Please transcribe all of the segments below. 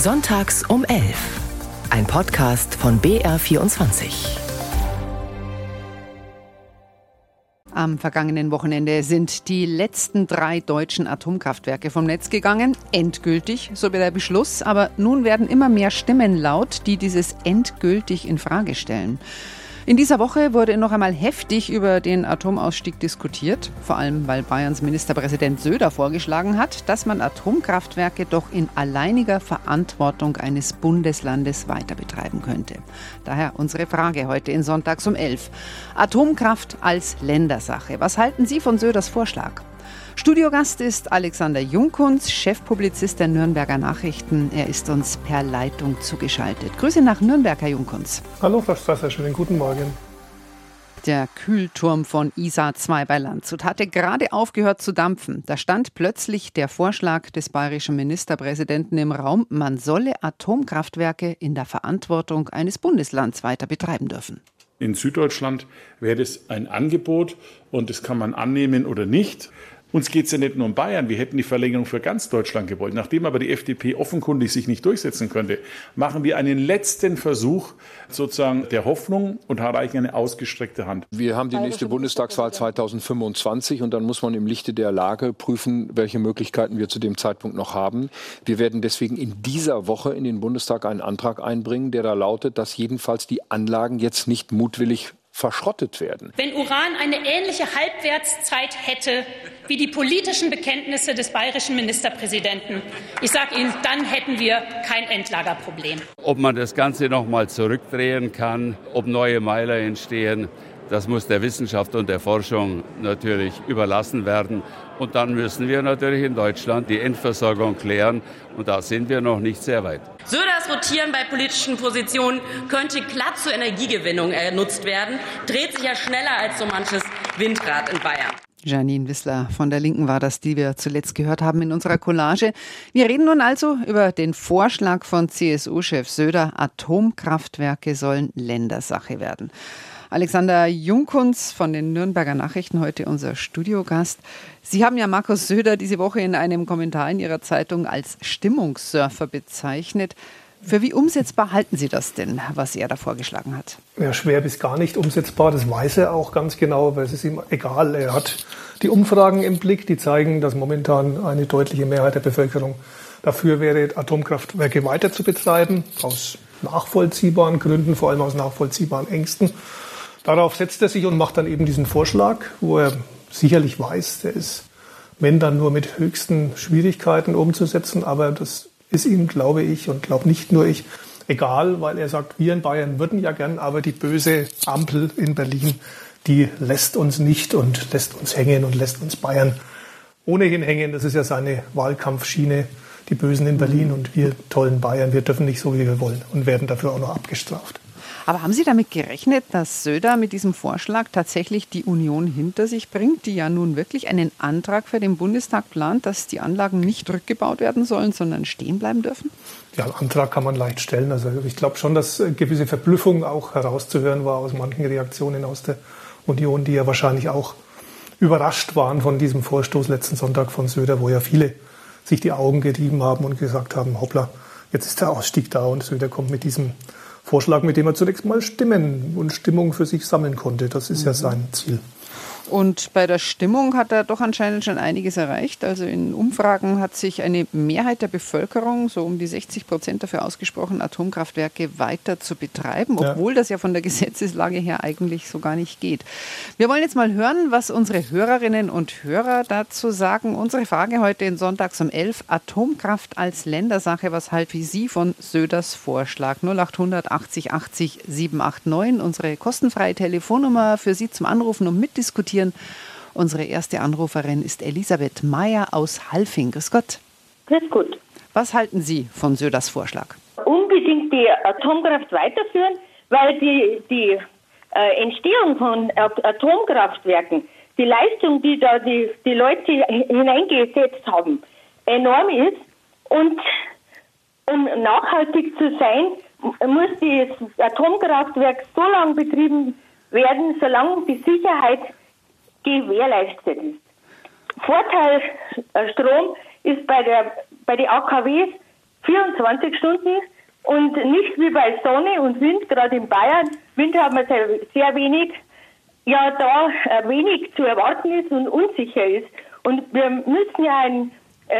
Sonntags um 11. Ein Podcast von BR24. Am vergangenen Wochenende sind die letzten drei deutschen Atomkraftwerke vom Netz gegangen. Endgültig, so wird der Beschluss. Aber nun werden immer mehr Stimmen laut, die dieses endgültig in Frage stellen. In dieser Woche wurde noch einmal heftig über den Atomausstieg diskutiert, vor allem weil Bayerns Ministerpräsident Söder vorgeschlagen hat, dass man Atomkraftwerke doch in alleiniger Verantwortung eines Bundeslandes weiter betreiben könnte. Daher unsere Frage heute in Sonntags um 11. Atomkraft als Ländersache. Was halten Sie von Söders Vorschlag? Studiogast ist Alexander Junkunz, Chefpublizist der Nürnberger Nachrichten. Er ist uns per Leitung zugeschaltet. Grüße nach Nürnberg, Herr Junkunz. Hallo, Frau Strasser, schönen guten Morgen. Der Kühlturm von ISA 2 bei Landshut hatte gerade aufgehört zu dampfen. Da stand plötzlich der Vorschlag des bayerischen Ministerpräsidenten im Raum, man solle Atomkraftwerke in der Verantwortung eines Bundeslands weiter betreiben dürfen. In Süddeutschland wäre das ein Angebot und das kann man annehmen oder nicht. Uns geht es ja nicht nur um Bayern, wir hätten die Verlängerung für ganz Deutschland gewollt. Nachdem aber die FDP offenkundig sich nicht durchsetzen könnte, machen wir einen letzten Versuch sozusagen der Hoffnung und erreichen eine ausgestreckte Hand. Wir haben die nächste Bundestagswahl 2025 und dann muss man im Lichte der Lage prüfen, welche Möglichkeiten wir zu dem Zeitpunkt noch haben. Wir werden deswegen in dieser Woche in den Bundestag einen Antrag einbringen, der da lautet, dass jedenfalls die Anlagen jetzt nicht mutwillig verschrottet werden. Wenn Uran eine ähnliche Halbwertszeit hätte wie die politischen Bekenntnisse des bayerischen Ministerpräsidenten, ich sage Ihnen, dann hätten wir kein Endlagerproblem. Ob man das Ganze noch mal zurückdrehen kann, ob neue Meiler entstehen, das muss der Wissenschaft und der Forschung natürlich überlassen werden. Und dann müssen wir natürlich in Deutschland die Endversorgung klären. Und da sind wir noch nicht sehr weit. Söders Rotieren bei politischen Positionen könnte glatt zur Energiegewinnung genutzt werden. Dreht sich ja schneller als so manches Windrad in Bayern. Janine Wissler von der Linken war das, die wir zuletzt gehört haben in unserer Collage. Wir reden nun also über den Vorschlag von CSU-Chef Söder, Atomkraftwerke sollen Ländersache werden. Alexander Junkunz von den Nürnberger Nachrichten, heute unser Studiogast. Sie haben ja Markus Söder diese Woche in einem Kommentar in Ihrer Zeitung als Stimmungssurfer bezeichnet. Für wie umsetzbar halten Sie das denn, was er da vorgeschlagen hat? Ja, schwer bis gar nicht umsetzbar. Das weiß er auch ganz genau, weil es ist ihm egal. Er hat die Umfragen im Blick, die zeigen, dass momentan eine deutliche Mehrheit der Bevölkerung dafür wäre, Atomkraftwerke weiter zu betreiben, aus nachvollziehbaren Gründen, vor allem aus nachvollziehbaren Ängsten. Darauf setzt er sich und macht dann eben diesen Vorschlag, wo er sicherlich weiß, der ist, wenn dann nur mit höchsten Schwierigkeiten umzusetzen, aber das ist ihm, glaube ich, und glaube nicht nur ich, egal, weil er sagt, wir in Bayern würden ja gern, aber die böse Ampel in Berlin, die lässt uns nicht und lässt uns hängen und lässt uns Bayern ohnehin hängen. Das ist ja seine Wahlkampfschiene, die Bösen in Berlin und wir tollen Bayern, wir dürfen nicht so, wie wir wollen und werden dafür auch noch abgestraft. Aber haben Sie damit gerechnet, dass Söder mit diesem Vorschlag tatsächlich die Union hinter sich bringt, die ja nun wirklich einen Antrag für den Bundestag plant, dass die Anlagen nicht rückgebaut werden sollen, sondern stehen bleiben dürfen? Ja, einen Antrag kann man leicht stellen. Also ich glaube schon, dass gewisse Verblüffung auch herauszuhören war aus manchen Reaktionen aus der Union, die ja wahrscheinlich auch überrascht waren von diesem Vorstoß letzten Sonntag von Söder, wo ja viele sich die Augen gerieben haben und gesagt haben, hoppla, jetzt ist der Ausstieg da und Söder kommt mit diesem Vorschlag, mit dem er zunächst mal Stimmen und Stimmung für sich sammeln konnte. Das ist mhm. ja sein Ziel. Und bei der Stimmung hat er doch anscheinend schon einiges erreicht. Also in Umfragen hat sich eine Mehrheit der Bevölkerung, so um die 60 Prozent, dafür ausgesprochen, Atomkraftwerke weiter zu betreiben, obwohl das ja von der Gesetzeslage her eigentlich so gar nicht geht. Wir wollen jetzt mal hören, was unsere Hörerinnen und Hörer dazu sagen. Unsere Frage heute in Sonntags um 11, Atomkraft als Ländersache. Was halten Sie von Söders Vorschlag? 0800 80 80 789, unsere kostenfreie Telefonnummer für Sie zum Anrufen und mitdiskutieren diskutieren. Unsere erste Anruferin ist Elisabeth Meyer aus Halfing. Grüß Gott. Grüß Gott. Was halten Sie von Söders Vorschlag? Unbedingt die Atomkraft weiterführen, weil die, die äh, Entstehung von Atomkraftwerken, die Leistung, die da die, die Leute hineingesetzt haben, enorm ist. Und um nachhaltig zu sein, muss das Atomkraftwerk so lange betrieben werden, solange die Sicherheit gewährleistet ist. Vorteil äh, Strom ist bei der bei den AKWs 24 Stunden und nicht wie bei Sonne und Wind, gerade in Bayern. Wind haben wir sehr, sehr wenig. Ja, da äh, wenig zu erwarten ist und unsicher ist. Und wir müssen ja ein,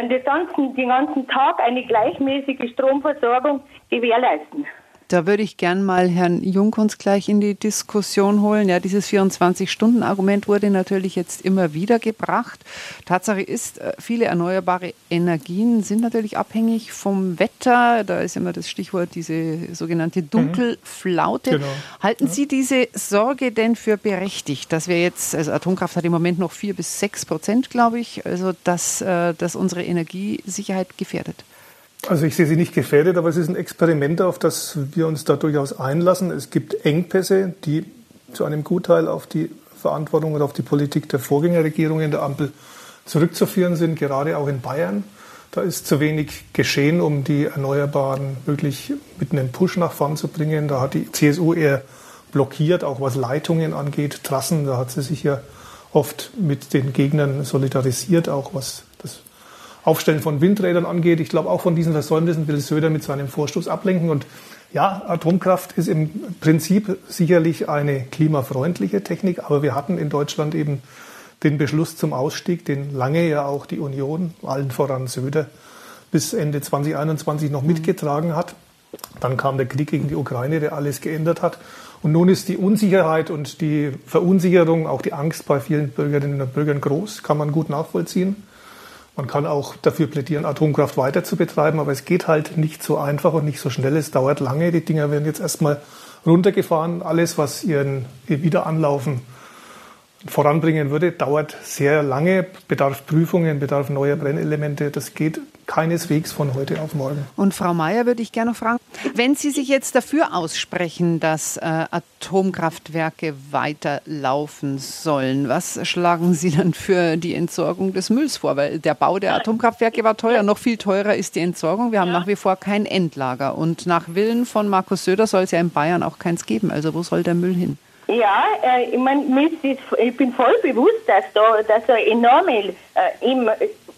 den, ganzen, den ganzen Tag eine gleichmäßige Stromversorgung gewährleisten. Da würde ich gern mal Herrn Junkons gleich in die Diskussion holen. Ja, dieses 24-Stunden-Argument wurde natürlich jetzt immer wieder gebracht. Tatsache ist, äh, viele erneuerbare Energien sind natürlich abhängig vom Wetter. Da ist immer das Stichwort diese sogenannte mhm. Dunkelflaute. Genau. Halten Sie diese Sorge denn für berechtigt, dass wir jetzt, also Atomkraft hat im Moment noch vier bis sechs Prozent, glaube ich, also dass, äh, dass unsere Energiesicherheit gefährdet? Also ich sehe sie nicht gefährdet, aber es ist ein Experiment, auf das wir uns da durchaus einlassen. Es gibt Engpässe, die zu einem Gutteil auf die Verantwortung oder auf die Politik der Vorgängerregierung in der Ampel zurückzuführen sind, gerade auch in Bayern. Da ist zu wenig geschehen, um die Erneuerbaren wirklich mit einem Push nach vorn zu bringen. Da hat die CSU eher blockiert, auch was Leitungen angeht, Trassen. Da hat sie sich ja oft mit den Gegnern solidarisiert, auch was Aufstellen von Windrädern angeht. Ich glaube, auch von diesen Versäumnissen will Söder mit seinem Vorstoß ablenken. Und ja, Atomkraft ist im Prinzip sicherlich eine klimafreundliche Technik, aber wir hatten in Deutschland eben den Beschluss zum Ausstieg, den lange ja auch die Union, allen voran Söder, bis Ende 2021 noch mitgetragen hat. Dann kam der Krieg gegen die Ukraine, der alles geändert hat. Und nun ist die Unsicherheit und die Verunsicherung, auch die Angst bei vielen Bürgerinnen und Bürgern groß, kann man gut nachvollziehen. Man kann auch dafür plädieren, Atomkraft weiter zu betreiben, aber es geht halt nicht so einfach und nicht so schnell. Es dauert lange. Die Dinger werden jetzt erstmal runtergefahren. Alles, was ihren Wiederanlaufen voranbringen würde, dauert sehr lange, bedarf Prüfungen, bedarf neuer Brennelemente. Das geht keineswegs von heute auf morgen. Und Frau Mayer würde ich gerne noch fragen, wenn Sie sich jetzt dafür aussprechen, dass äh, Atomkraftwerke weiterlaufen sollen, was schlagen Sie dann für die Entsorgung des Mülls vor? Weil der Bau der Atomkraftwerke war teuer, noch viel teurer ist die Entsorgung. Wir haben nach wie vor kein Endlager und nach Willen von Markus Söder soll es ja in Bayern auch keins geben. Also wo soll der Müll hin? Ja, äh, ich, mein, ich bin voll bewusst, dass da dass da enorme äh,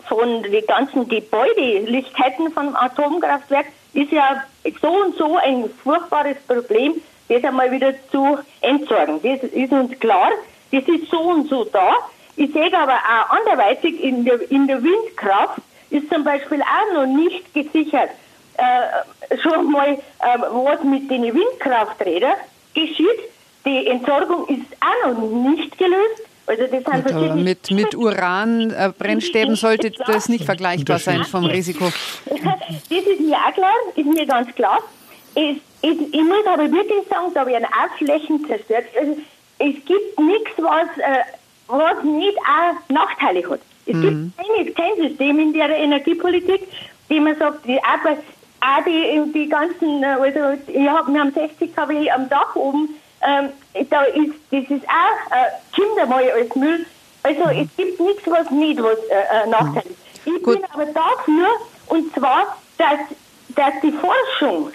von den ganzen Gebäudelichkeiten vom Atomkraftwerk ist ja so und so ein furchtbares Problem, das einmal wieder zu entsorgen. Das ist uns klar, das ist so und so da. Ich sehe aber auch anderweitig in der, in der Windkraft ist zum Beispiel auch noch nicht gesichert, äh, schon mal, äh, was mit den Windkrafträdern geschieht die Entsorgung ist auch noch nicht gelöst. Also das sind verschiedene mit, mit Uranbrennstäben sollte das nicht vergleichbar sein vom Risiko. Das ist mir auch klar, ist mir ganz klar. Es, es, ich muss aber wirklich sagen, da werden auch Flächen zerstört. Also es gibt nichts, was, äh, was nicht auch Nachteile hat. Es mhm. gibt kein, kein System in der Energiepolitik, die man sagt, die auch, auch die, die ganzen, äh, also ja, wir haben 60 kW am Dach oben, ähm, da ist, das ist auch äh, Kinder mal als Müll. Also mhm. es gibt nichts, was nicht was äh, äh Nachteil ist. Ich Gut. bin aber dafür, und zwar, dass, dass die Forschung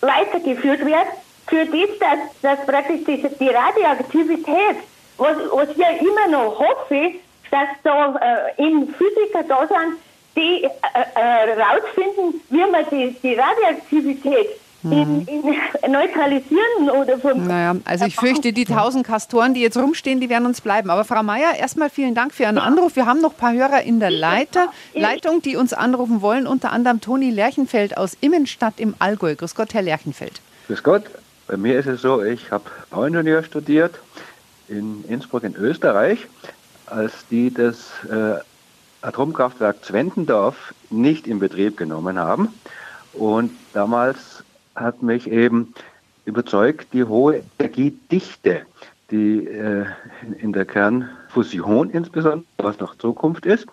weitergeführt wird, für das, dass, dass praktisch die, die Radioaktivität, was, was ich ja immer noch hoffe, dass da äh, eben Physiker da sind, die äh, äh, rausfinden, wie man die, die Radioaktivität in, in neutralisieren oder vom Naja, also ich fürchte, die tausend Kastoren, die jetzt rumstehen, die werden uns bleiben. Aber Frau Mayer, erstmal vielen Dank für Ihren Anruf. Wir haben noch ein paar Hörer in der Leiter, Leitung, die uns anrufen wollen, unter anderem Toni Lerchenfeld aus Immenstadt im Allgäu. Grüß Gott, Herr Lerchenfeld. Grüß Gott. Bei mir ist es so, ich habe Bauingenieur studiert in Innsbruck in Österreich. Als die das äh, Atomkraftwerk Zwentendorf nicht in Betrieb genommen haben und damals hat mich eben überzeugt, die hohe Energiedichte, die äh, in der Kernfusion insbesondere, was noch Zukunft ist,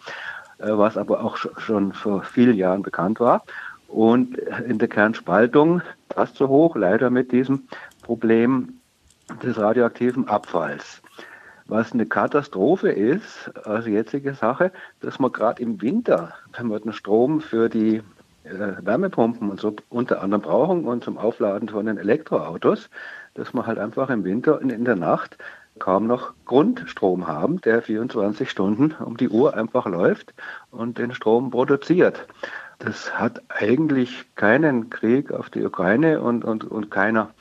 äh, was aber auch schon vor vielen Jahren bekannt war. Und in der Kernspaltung fast so hoch, leider mit diesem Problem des radioaktiven Abfalls. Was eine Katastrophe ist, also jetzige Sache, dass man gerade im Winter, wenn man den Strom für die Wärmepumpen und so unter anderem brauchen und zum Aufladen von den Elektroautos, dass man halt einfach im Winter und in der Nacht kaum noch Grundstrom haben, der 24 Stunden um die Uhr einfach läuft und den Strom produziert. das hat eigentlich keinen Krieg auf die Ukraine und, und, und keiner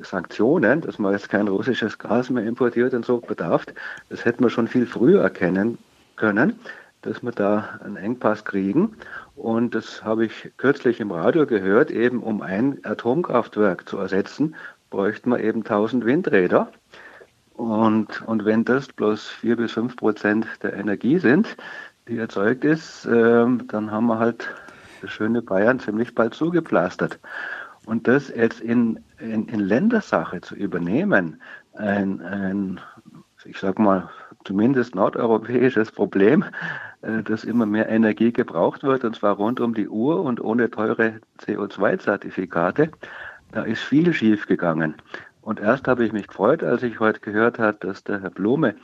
Sanktionen, dass man jetzt kein russisches Gas mehr importiert und so bedarf. Das hätten wir schon viel früher erkennen können, dass wir da einen Engpass kriegen. Und das habe ich kürzlich im Radio gehört, eben um ein Atomkraftwerk zu ersetzen, bräuchten wir eben 1000 Windräder. Und, und wenn das bloß 4 bis 5 Prozent der Energie sind, die erzeugt ist, äh, dann haben wir halt das schöne Bayern ziemlich bald zugepflastert. Und das jetzt in, in, in Ländersache zu übernehmen, ein, ein ich sag mal, zumindest nordeuropäisches Problem, äh, dass immer mehr Energie gebraucht wird, und zwar rund um die Uhr und ohne teure CO2-Zertifikate. Da ist viel schiefgegangen. Und erst habe ich mich gefreut, als ich heute gehört habe, dass der Herr Blume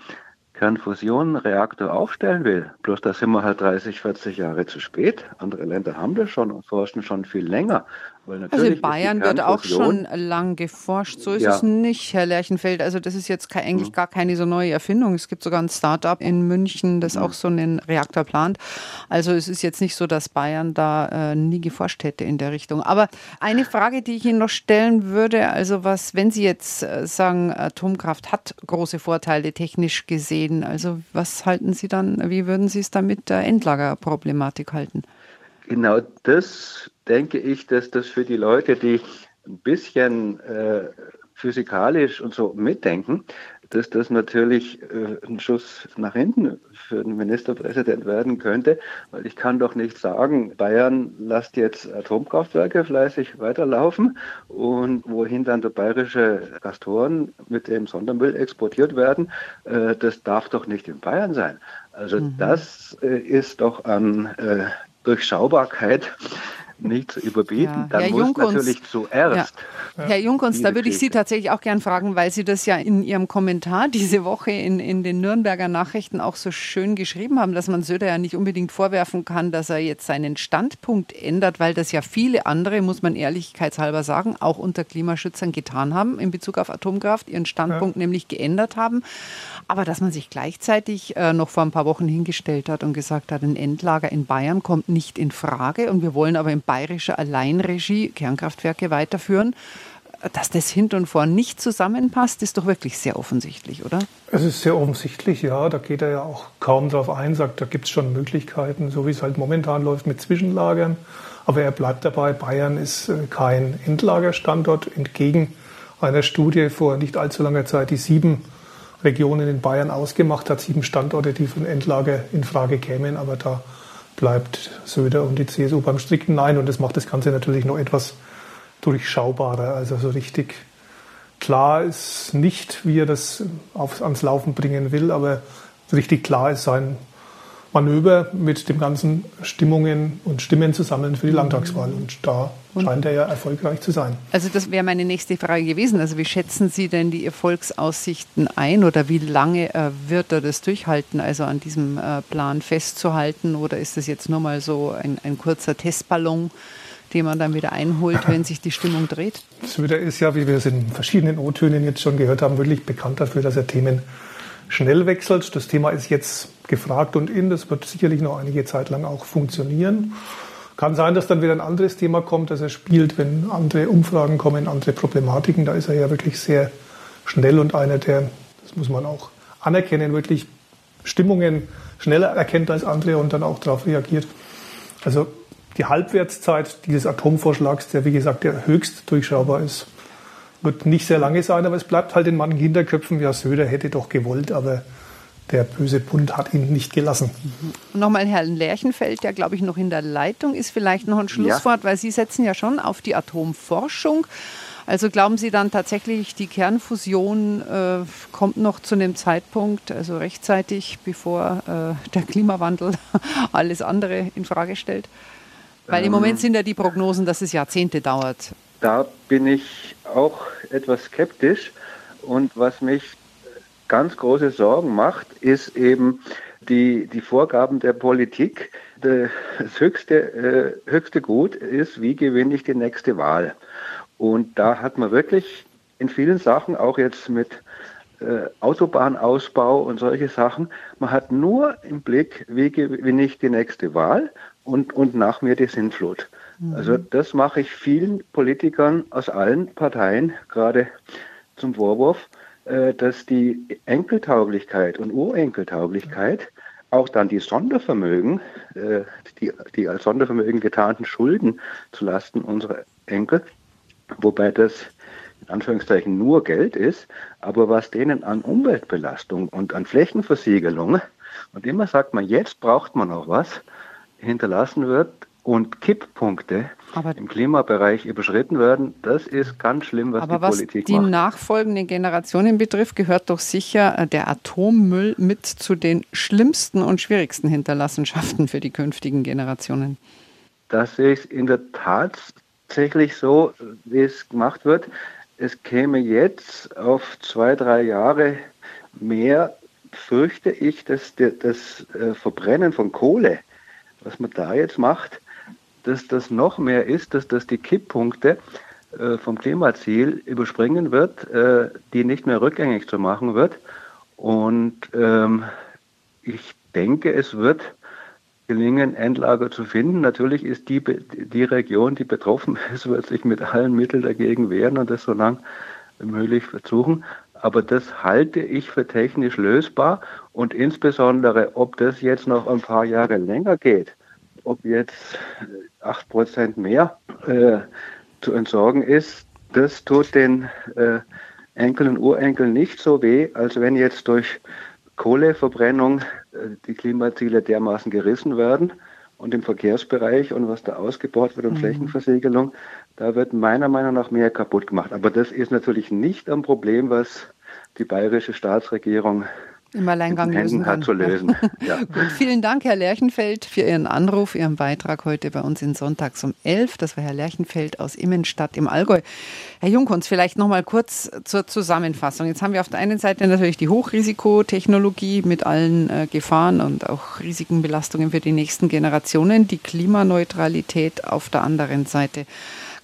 Kernfusionreaktor aufstellen will. Bloß da sind wir halt 30, 40 Jahre zu spät. Andere Länder haben das schon und forschen schon viel länger. Also in Bayern wird auch schon lang geforscht. So ist ja. es nicht, Herr Lerchenfeld. Also das ist jetzt eigentlich mhm. gar keine so neue Erfindung. Es gibt sogar ein Start-up in München, das mhm. auch so einen Reaktor plant. Also es ist jetzt nicht so, dass Bayern da äh, nie geforscht hätte in der Richtung. Aber eine Frage, die ich Ihnen noch stellen würde, also was, wenn Sie jetzt äh, sagen, Atomkraft hat große Vorteile technisch gesehen, also was halten Sie dann, wie würden Sie es dann mit der Endlagerproblematik halten? Genau das denke ich, dass das für die Leute, die ein bisschen äh, physikalisch und so mitdenken, dass das natürlich äh, ein Schuss nach hinten für den Ministerpräsident werden könnte, weil ich kann doch nicht sagen, Bayern lasst jetzt Atomkraftwerke fleißig weiterlaufen und wohin dann der bayerische Gastoren mit dem Sondermüll exportiert werden, äh, das darf doch nicht in Bayern sein. Also mhm. das äh, ist doch an äh, Durchschaubarkeit nicht zu überbieten. Ja. Dann Herr muss Junkunz, natürlich zuerst. Ja. Herr Junkunz, da würde ich Sie tatsächlich auch gern fragen, weil Sie das ja in Ihrem Kommentar diese Woche in, in den Nürnberger Nachrichten auch so schön geschrieben haben, dass man Söder ja nicht unbedingt vorwerfen kann, dass er jetzt seinen Standpunkt ändert, weil das ja viele andere, muss man ehrlichkeitshalber sagen, auch unter Klimaschützern getan haben in Bezug auf Atomkraft, ihren Standpunkt ja. nämlich geändert haben. Aber dass man sich gleichzeitig äh, noch vor ein paar Wochen hingestellt hat und gesagt hat, ein Endlager in Bayern kommt nicht in Frage und wir wollen aber im bayerischer Alleinregie Kernkraftwerke weiterführen. Dass das hinten und vorn nicht zusammenpasst, ist doch wirklich sehr offensichtlich, oder? Es ist sehr offensichtlich, ja. Da geht er ja auch kaum drauf ein, sagt, da gibt es schon Möglichkeiten, so wie es halt momentan läuft mit Zwischenlagern. Aber er bleibt dabei, Bayern ist äh, kein Endlagerstandort, entgegen einer Studie vor nicht allzu langer Zeit, die sieben Regionen in Bayern ausgemacht hat, sieben Standorte, die von Endlager in Frage kämen. Aber da bleibt Söder und die CSU beim strikten Nein. Und das macht das Ganze natürlich noch etwas durchschaubarer. Also so richtig klar ist nicht, wie er das aufs, ans Laufen bringen will, aber richtig klar ist sein Manöver mit dem ganzen Stimmungen und Stimmen zusammen für die Landtagswahl. Und da scheint er ja erfolgreich zu sein. Also das wäre meine nächste Frage gewesen. Also wie schätzen Sie denn die Erfolgsaussichten ein oder wie lange äh, wird er das durchhalten, also an diesem äh, Plan festzuhalten? Oder ist das jetzt nur mal so ein, ein kurzer Testballon? den man dann wieder einholt, wenn sich die Stimmung dreht? Söder ist ja, wie wir es in verschiedenen O-Tönen jetzt schon gehört haben, wirklich bekannt dafür, dass er Themen schnell wechselt. Das Thema ist jetzt gefragt und in. Das wird sicherlich noch einige Zeit lang auch funktionieren. Kann sein, dass dann wieder ein anderes Thema kommt, das er spielt, wenn andere Umfragen kommen, andere Problematiken. Da ist er ja wirklich sehr schnell und einer, der, das muss man auch anerkennen, wirklich Stimmungen schneller erkennt als andere und dann auch darauf reagiert. Also die Halbwertszeit dieses Atomvorschlags, der wie gesagt der höchst durchschaubar ist, wird nicht sehr lange sein, aber es bleibt halt in manchen Hinterköpfen, ja, Söder hätte doch gewollt, aber der böse Bund hat ihn nicht gelassen. Und nochmal Herrn Lerchenfeld, der glaube ich noch in der Leitung ist, vielleicht noch ein Schlusswort, ja. weil Sie setzen ja schon auf die Atomforschung. Also glauben Sie dann tatsächlich, die Kernfusion äh, kommt noch zu einem Zeitpunkt, also rechtzeitig, bevor äh, der Klimawandel alles andere in Frage stellt? Weil ähm, im Moment sind ja die Prognosen, dass es Jahrzehnte dauert. Da bin ich auch etwas skeptisch. Und was mich ganz große Sorgen macht, ist eben die, die Vorgaben der Politik. Das höchste, äh, höchste Gut ist, wie gewinne ich die nächste Wahl? Und da hat man wirklich in vielen Sachen, auch jetzt mit äh, Autobahnausbau und solche Sachen, man hat nur im Blick, wie gewinne ich die nächste Wahl und, und nach mir die Sintflut. Mhm. Also das mache ich vielen Politikern aus allen Parteien gerade zum Vorwurf, äh, dass die Enkeltauglichkeit und Urenkeltauglichkeit auch dann die Sondervermögen, äh, die, die als Sondervermögen getarnten Schulden zulasten unserer Enkel, wobei das in Anführungszeichen nur Geld ist, aber was denen an Umweltbelastung und an Flächenversiegelung und immer sagt man, jetzt braucht man noch was, hinterlassen wird, und Kipppunkte aber im Klimabereich überschritten werden, das ist ganz schlimm, was aber die was Politik die macht. nachfolgenden Generationen betrifft, gehört doch sicher äh, der Atommüll mit zu den schlimmsten und schwierigsten Hinterlassenschaften für die künftigen Generationen. Das ich in der Tat tatsächlich so, wie es gemacht wird. Es käme jetzt auf zwei, drei Jahre mehr, fürchte ich, dass das äh, Verbrennen von Kohle, was man da jetzt macht, dass das noch mehr ist, dass das die Kipppunkte äh, vom Klimaziel überspringen wird, äh, die nicht mehr rückgängig zu machen wird. Und ähm, ich denke, es wird gelingen, Endlager zu finden. Natürlich ist die, die Region, die betroffen ist, wird sich mit allen Mitteln dagegen wehren und das so lang wie möglich versuchen. Aber das halte ich für technisch lösbar und insbesondere, ob das jetzt noch ein paar Jahre länger geht, ob jetzt 8% mehr äh, zu entsorgen ist, das tut den äh, Enkeln und Urenkeln nicht so weh, als wenn jetzt durch Kohleverbrennung äh, die Klimaziele dermaßen gerissen werden. Und im Verkehrsbereich und was da ausgebaut wird und mhm. Flächenversiegelung, da wird meiner Meinung nach mehr kaputt gemacht. Aber das ist natürlich nicht ein Problem, was die bayerische Staatsregierung im Alleingang lösen kann. Zu lösen. Ja. Gut, vielen Dank, Herr Lerchenfeld, für Ihren Anruf, Ihren Beitrag heute bei uns in Sonntags um 11. Das war Herr Lerchenfeld aus Immenstadt im Allgäu. Herr Jungkunz, vielleicht noch mal kurz zur Zusammenfassung. Jetzt haben wir auf der einen Seite natürlich die Hochrisikotechnologie mit allen äh, Gefahren und auch riesigen Belastungen für die nächsten Generationen, die Klimaneutralität auf der anderen Seite.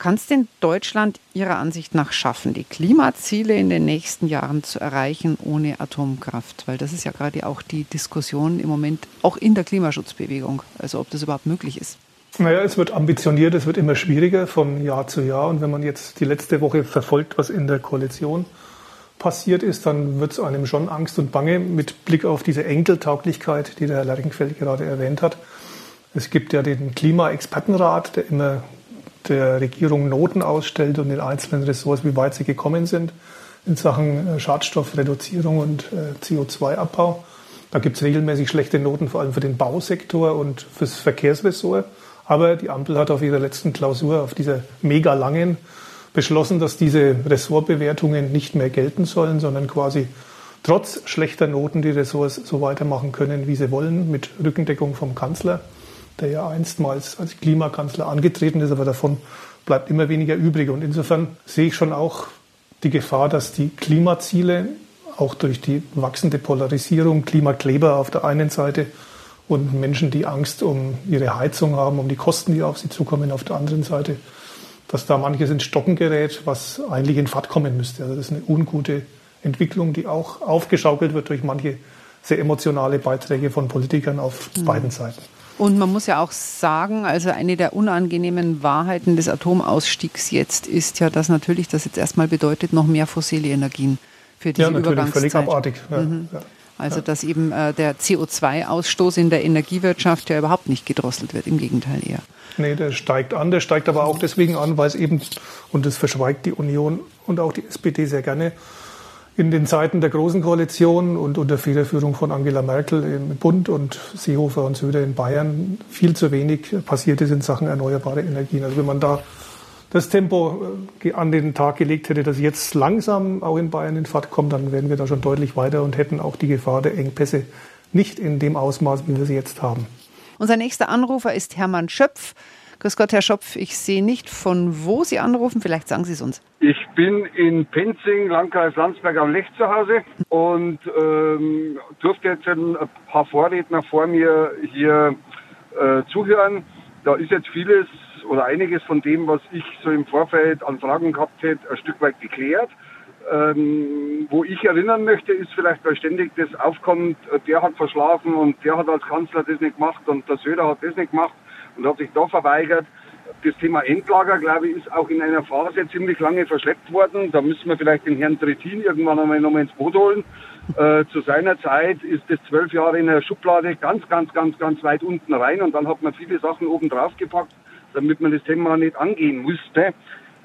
Kann es denn Deutschland Ihrer Ansicht nach schaffen, die Klimaziele in den nächsten Jahren zu erreichen ohne Atomkraft? Weil das ist ja gerade auch die Diskussion im Moment auch in der Klimaschutzbewegung, also ob das überhaupt möglich ist. Naja, es wird ambitioniert, es wird immer schwieriger von Jahr zu Jahr. Und wenn man jetzt die letzte Woche verfolgt, was in der Koalition passiert ist, dann wird es einem schon Angst und Bange mit Blick auf diese Enkeltauglichkeit, die der Herr Lerchenfeld gerade erwähnt hat. Es gibt ja den Klimaexpertenrat, der immer der Regierung Noten ausstellt und den einzelnen Ressorts, wie weit sie gekommen sind in Sachen äh, Schadstoffreduzierung und äh, CO2-Abbau. Da gibt es regelmäßig schlechte Noten, vor allem für den Bausektor und fürs Verkehrsressort. Aber die Ampel hat auf ihrer letzten Klausur, auf dieser mega langen, beschlossen, dass diese Ressortbewertungen nicht mehr gelten sollen, sondern quasi trotz schlechter Noten die Ressorts so weitermachen können, wie sie wollen, mit Rückendeckung vom Kanzler der ja einstmals als Klimakanzler angetreten ist, aber davon bleibt immer weniger übrig. Und insofern sehe ich schon auch die Gefahr, dass die Klimaziele auch durch die wachsende Polarisierung, Klimakleber auf der einen Seite und Menschen, die Angst um ihre Heizung haben, um die Kosten, die auf sie zukommen, auf der anderen Seite, dass da manches ins Stocken gerät, was eigentlich in Fahrt kommen müsste. Also das ist eine ungute Entwicklung, die auch aufgeschaukelt wird durch manche sehr emotionale Beiträge von Politikern auf mhm. beiden Seiten. Und man muss ja auch sagen, also eine der unangenehmen Wahrheiten des Atomausstiegs jetzt ist ja, dass natürlich das jetzt erstmal bedeutet, noch mehr fossile Energien für diese ja, natürlich, Übergangszeit. völlig abartig. Ja, mhm. ja, also dass eben äh, der CO2-Ausstoß in der Energiewirtschaft ja überhaupt nicht gedrosselt wird, im Gegenteil eher. Nee, der steigt an, der steigt aber auch deswegen an, weil es eben, und das verschweigt die Union und auch die SPD sehr gerne, in den Zeiten der Großen Koalition und unter Federführung von Angela Merkel im Bund und Seehofer und Söder in Bayern viel zu wenig passiert ist in Sachen erneuerbare Energien. Also wenn man da das Tempo äh, an den Tag gelegt hätte, dass jetzt langsam auch in Bayern in Fahrt kommt, dann wären wir da schon deutlich weiter und hätten auch die Gefahr der Engpässe nicht in dem Ausmaß, wie wir sie jetzt haben. Unser nächster Anrufer ist Hermann Schöpf. Grüß Gott, Herr Schopf. Ich sehe nicht, von wo Sie anrufen. Vielleicht sagen Sie es uns. Ich bin in Penzing, Landkreis Landsberg am Lech zu Hause und ähm, durfte jetzt ein paar Vorredner vor mir hier äh, zuhören. Da ist jetzt vieles oder einiges von dem, was ich so im Vorfeld an Fragen gehabt hätte, ein Stück weit geklärt. Ähm, wo ich erinnern möchte, ist vielleicht, weil ständig das aufkommt, der hat verschlafen und der hat als Kanzler das nicht gemacht und der Söder hat das nicht gemacht und hat sich da verweigert. Das Thema Endlager, glaube ich, ist auch in einer Phase ziemlich lange verschleppt worden. Da müssen wir vielleicht den Herrn Trittin irgendwann einmal nochmal ins Boot holen. Äh, zu seiner Zeit ist das zwölf Jahre in der Schublade ganz, ganz, ganz, ganz weit unten rein und dann hat man viele Sachen oben drauf gepackt, damit man das Thema nicht angehen musste.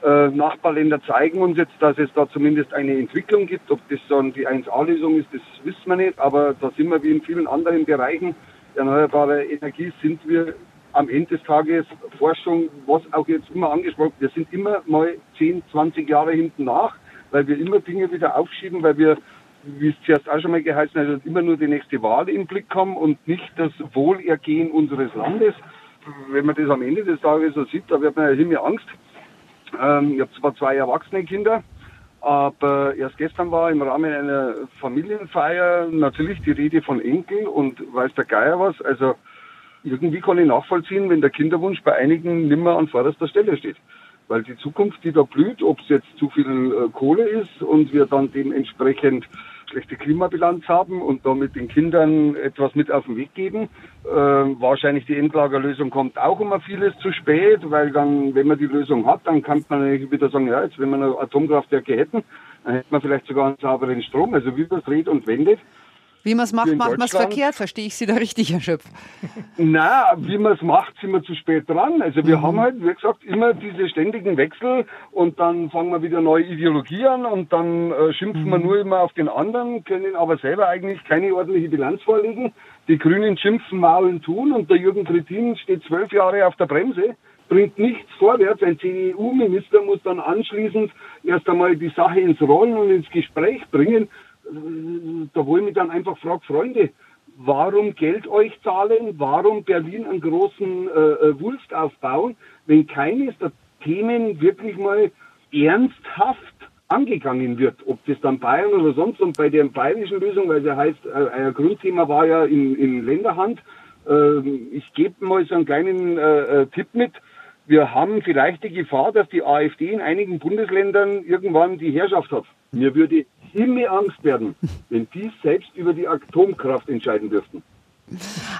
Äh, Nachbarländer zeigen uns jetzt, dass es da zumindest eine Entwicklung gibt. Ob das dann die 1A-Lösung ist, das wissen wir nicht. Aber da sind wir wie in vielen anderen Bereichen erneuerbare Energie sind wir am Ende des Tages Forschung, was auch jetzt immer angesprochen, wir sind immer mal 10, 20 Jahre hinten nach, weil wir immer Dinge wieder aufschieben, weil wir, wie es zuerst auch schon mal geheißen hat, immer nur die nächste Wahl im Blick haben und nicht das Wohlergehen unseres Landes. Wenn man das am Ende des Tages so sieht, da wird man ja immer Angst. Ähm, ich habe zwar zwei erwachsene Kinder, aber erst gestern war im Rahmen einer Familienfeier natürlich die Rede von Enkel und weiß der Geier was. Also irgendwie kann ich nachvollziehen, wenn der Kinderwunsch bei einigen nimmer an vorderster Stelle steht. Weil die Zukunft, die da blüht, ob es jetzt zu viel äh, Kohle ist und wir dann dementsprechend schlechte Klimabilanz haben und damit den Kindern etwas mit auf den Weg geben. Äh, wahrscheinlich die Endlagerlösung kommt auch immer vieles zu spät, weil dann, wenn man die Lösung hat, dann kann man wieder sagen, ja, jetzt wenn wir noch Atomkraftwerke hätten, dann hätte man vielleicht sogar einen sauberen Strom. Also wie es dreht und wendet, wie man es macht, macht man es verkehrt. Verstehe ich Sie da richtig, Herr Schöpf? Na, wie man es macht, sind wir zu spät dran. Also wir mhm. haben halt, wie gesagt, immer diese ständigen Wechsel und dann fangen wir wieder neue Ideologie an und dann äh, schimpfen mhm. wir nur immer auf den anderen, können aber selber eigentlich keine ordentliche Bilanz vorlegen. Die Grünen schimpfen, maulen, tun und der Jürgen Trittin steht zwölf Jahre auf der Bremse bringt nichts vorwärts. Ein CDU-Minister muss dann anschließend erst einmal die Sache ins Rollen und ins Gespräch bringen da wo ich mich dann einfach frage, Freunde, warum Geld euch zahlen, warum Berlin einen großen äh, äh, Wulst aufbauen, wenn keines der Themen wirklich mal ernsthaft angegangen wird, ob das dann Bayern oder sonst und bei der bayerischen Lösung, weil sie heißt, äh, ein Grundthema war ja in, in Länderhand. Äh, ich gebe mal so einen kleinen äh, äh, Tipp mit. Wir haben vielleicht die Gefahr, dass die AfD in einigen Bundesländern irgendwann die Herrschaft hat. Mir würde Himmel Angst werden, wenn die selbst über die Atomkraft entscheiden dürften.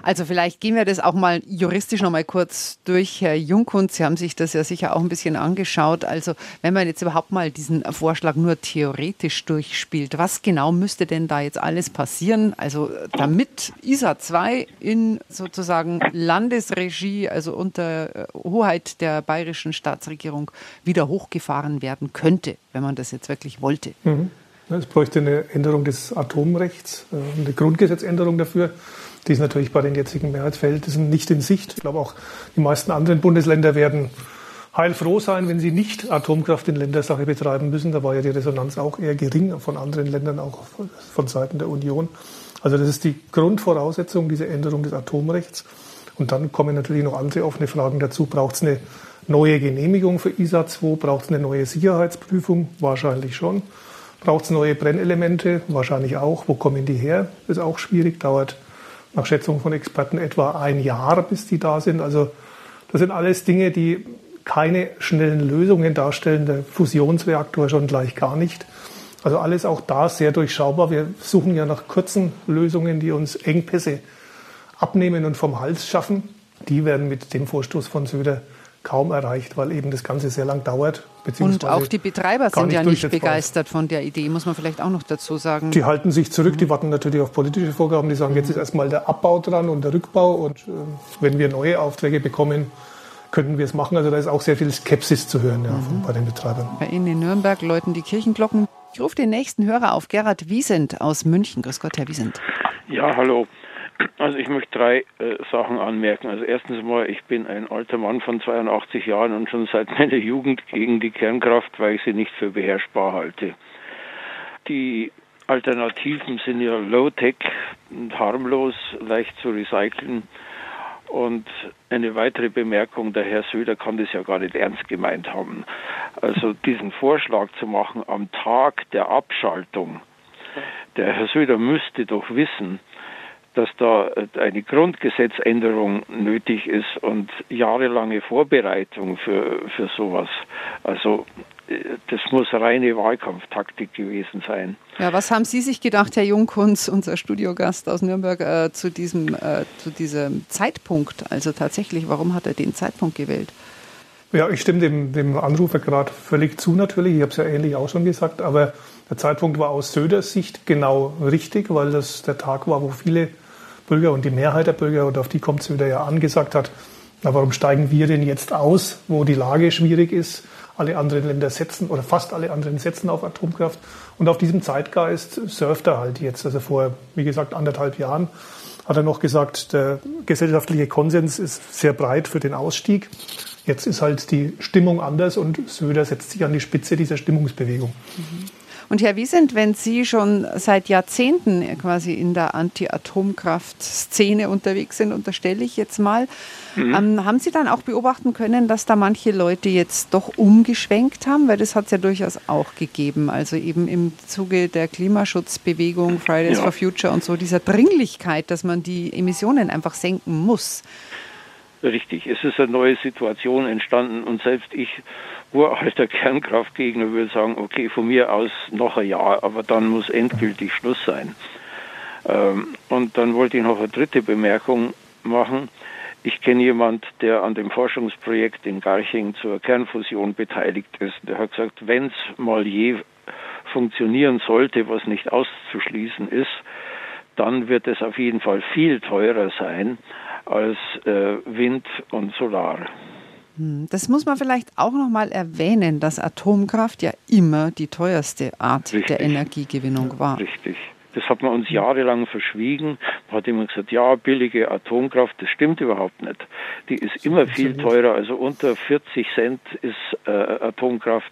Also vielleicht gehen wir das auch mal juristisch noch mal kurz durch, Herr Jungkund. Sie haben sich das ja sicher auch ein bisschen angeschaut. Also wenn man jetzt überhaupt mal diesen Vorschlag nur theoretisch durchspielt, was genau müsste denn da jetzt alles passieren? Also damit ISA 2 in sozusagen Landesregie, also unter äh, Hoheit der bayerischen Staatsregierung wieder hochgefahren werden könnte, wenn man das jetzt wirklich wollte. Mhm. Es bräuchte eine Änderung des Atomrechts, äh, eine Grundgesetzänderung dafür. Die ist natürlich bei den jetzigen Mehrheitsverhältnissen nicht in Sicht. Ich glaube auch, die meisten anderen Bundesländer werden heilfroh sein, wenn sie nicht Atomkraft in Ländersache betreiben müssen. Da war ja die Resonanz auch eher gering von anderen Ländern, auch von Seiten der Union. Also das ist die Grundvoraussetzung, diese Änderung des Atomrechts. Und dann kommen natürlich noch andere offene Fragen dazu. Braucht es eine neue Genehmigung für ISA 2? Braucht es eine neue Sicherheitsprüfung? Wahrscheinlich schon. Braucht es neue Brennelemente? Wahrscheinlich auch. Wo kommen die her? Ist auch schwierig, dauert nach Schätzung von Experten etwa ein Jahr, bis die da sind. Also das sind alles Dinge, die keine schnellen Lösungen darstellen. Der Fusionsreaktor schon gleich gar nicht. Also alles auch da sehr durchschaubar. Wir suchen ja nach kurzen Lösungen, die uns Engpässe abnehmen und vom Hals schaffen. Die werden mit dem Vorstoß von Söder kaum erreicht, weil eben das Ganze sehr lang dauert. Und auch die Betreiber sind ja nicht begeistert von der Idee, muss man vielleicht auch noch dazu sagen. Die halten sich zurück, mhm. die warten natürlich auf politische Vorgaben, die sagen, mhm. jetzt ist erstmal der Abbau dran und der Rückbau und äh, wenn wir neue Aufträge bekommen, könnten wir es machen. Also da ist auch sehr viel Skepsis zu hören ja, mhm. bei den Betreibern. Bei Ihnen in Nürnberg läuten die Kirchenglocken. Ich rufe den nächsten Hörer auf, Gerhard Wiesent aus München. Grüß Gott, Herr Wiesent. Ja, hallo. Also ich möchte drei äh, Sachen anmerken. Also erstens mal, ich bin ein alter Mann von 82 Jahren und schon seit meiner Jugend gegen die Kernkraft, weil ich sie nicht für beherrschbar halte. Die Alternativen sind ja low-tech und harmlos, leicht zu recyceln. Und eine weitere Bemerkung, der Herr Söder kann das ja gar nicht ernst gemeint haben. Also diesen Vorschlag zu machen am Tag der Abschaltung, der Herr Söder müsste doch wissen, dass da eine Grundgesetzänderung nötig ist und jahrelange Vorbereitung für, für sowas. Also das muss reine Wahlkampftaktik gewesen sein. Ja, was haben Sie sich gedacht, Herr Jungkunz, unser Studiogast aus Nürnberg, äh, zu, diesem, äh, zu diesem Zeitpunkt? Also tatsächlich, warum hat er den Zeitpunkt gewählt? Ja, ich stimme dem, dem Anrufer gerade völlig zu natürlich. Ich habe es ja ähnlich auch schon gesagt. Aber der Zeitpunkt war aus Söders Sicht genau richtig, weil das der Tag war, wo viele Bürger und die Mehrheit der Bürger, und auf die kommt es wieder ja angesagt hat, na, warum steigen wir denn jetzt aus, wo die Lage schwierig ist? Alle anderen Länder setzen oder fast alle anderen setzen auf Atomkraft. Und auf diesem Zeitgeist surft er halt jetzt. Also vor, wie gesagt, anderthalb Jahren hat er noch gesagt, der gesellschaftliche Konsens ist sehr breit für den Ausstieg. Jetzt ist halt die Stimmung anders und Söder setzt sich an die Spitze dieser Stimmungsbewegung. Mhm. Und Herr Wiesent, wenn Sie schon seit Jahrzehnten quasi in der Anti-Atomkraft-Szene unterwegs sind, unterstelle ich jetzt mal, mhm. ähm, haben Sie dann auch beobachten können, dass da manche Leute jetzt doch umgeschwenkt haben? Weil das hat es ja durchaus auch gegeben. Also eben im Zuge der Klimaschutzbewegung, Fridays ja. for Future und so, dieser Dringlichkeit, dass man die Emissionen einfach senken muss. Richtig, es ist eine neue Situation entstanden und selbst ich uralter Kernkraftgegner würde sagen, okay, von mir aus noch ein Jahr, aber dann muss endgültig Schluss sein. Ähm, und dann wollte ich noch eine dritte Bemerkung machen. Ich kenne jemand, der an dem Forschungsprojekt in Garching zur Kernfusion beteiligt ist. Der hat gesagt, wenn es mal je funktionieren sollte, was nicht auszuschließen ist, dann wird es auf jeden Fall viel teurer sein als äh, Wind und Solar. Hm, das muss man vielleicht auch noch mal erwähnen, dass Atomkraft ja immer die teuerste Art Richtig. der Energiegewinnung war. Richtig. Das hat man uns jahrelang verschwiegen. Man hat immer gesagt, ja, billige Atomkraft, das stimmt überhaupt nicht. Die ist immer viel teurer. Also unter 40 Cent ist äh, Atomkraft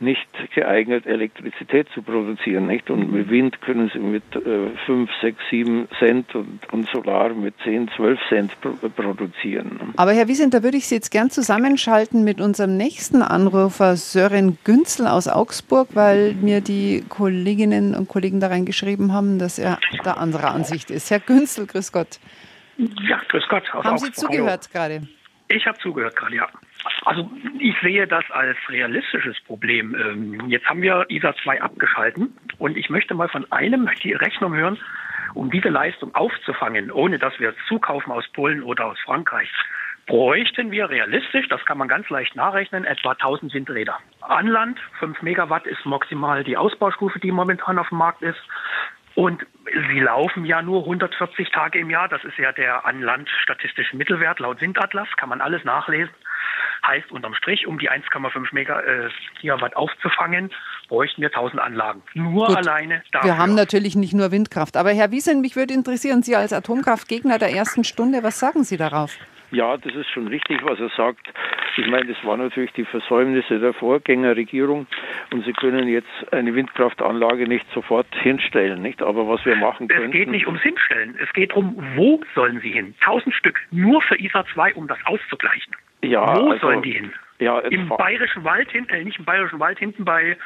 nicht geeignet, Elektrizität zu produzieren. Nicht? Und mit Wind können sie mit äh, 5, 6, 7 Cent und, und Solar mit 10, 12 Cent pro, produzieren. Aber Herr Wiesent, da würde ich Sie jetzt gern zusammenschalten mit unserem nächsten Anrufer Sören Günzel aus Augsburg, weil mir die Kolleginnen und Kollegen da reingeschrieben haben, dass er da anderer Ansicht ist. Herr Günzel, grüß Gott. Ja, grüß Gott. Haben Augsburg. Sie zugehört gerade? Ich habe zugehört gerade, ja. Also ich sehe das als realistisches Problem. Ähm, jetzt haben wir ISA 2 abgeschalten und ich möchte mal von einem die Rechnung hören, um diese Leistung aufzufangen, ohne dass wir zukaufen aus Polen oder aus Frankreich. Bräuchten wir realistisch, das kann man ganz leicht nachrechnen, etwa 1000 Windräder. An Land 5 Megawatt ist maximal die Ausbaustufe, die momentan auf dem Markt ist. Und sie laufen ja nur 140 Tage im Jahr. Das ist ja der an Land statistische Mittelwert laut Windatlas. Kann man alles nachlesen. Heißt unterm Strich, um die 1,5 Mega, äh, Gigawatt aufzufangen, bräuchten wir 1000 Anlagen. Nur Gut. alleine dafür. Wir haben natürlich nicht nur Windkraft. Aber Herr Wiesen, mich würde interessieren, Sie als Atomkraftgegner der ersten Stunde, was sagen Sie darauf? Ja, das ist schon richtig, was er sagt. Ich meine, das waren natürlich die Versäumnisse der Vorgängerregierung und Sie können jetzt eine Windkraftanlage nicht sofort hinstellen, nicht? Aber was wir machen können. Es geht nicht ums Hinstellen. Es geht darum, wo sollen sie hin? Tausend Stück. Nur für ISA 2, um das auszugleichen. Ja, wo also, sollen die hin? Ja, Im Bayerischen Wald hinten, äh, nicht im Bayerischen Wald hinten bei,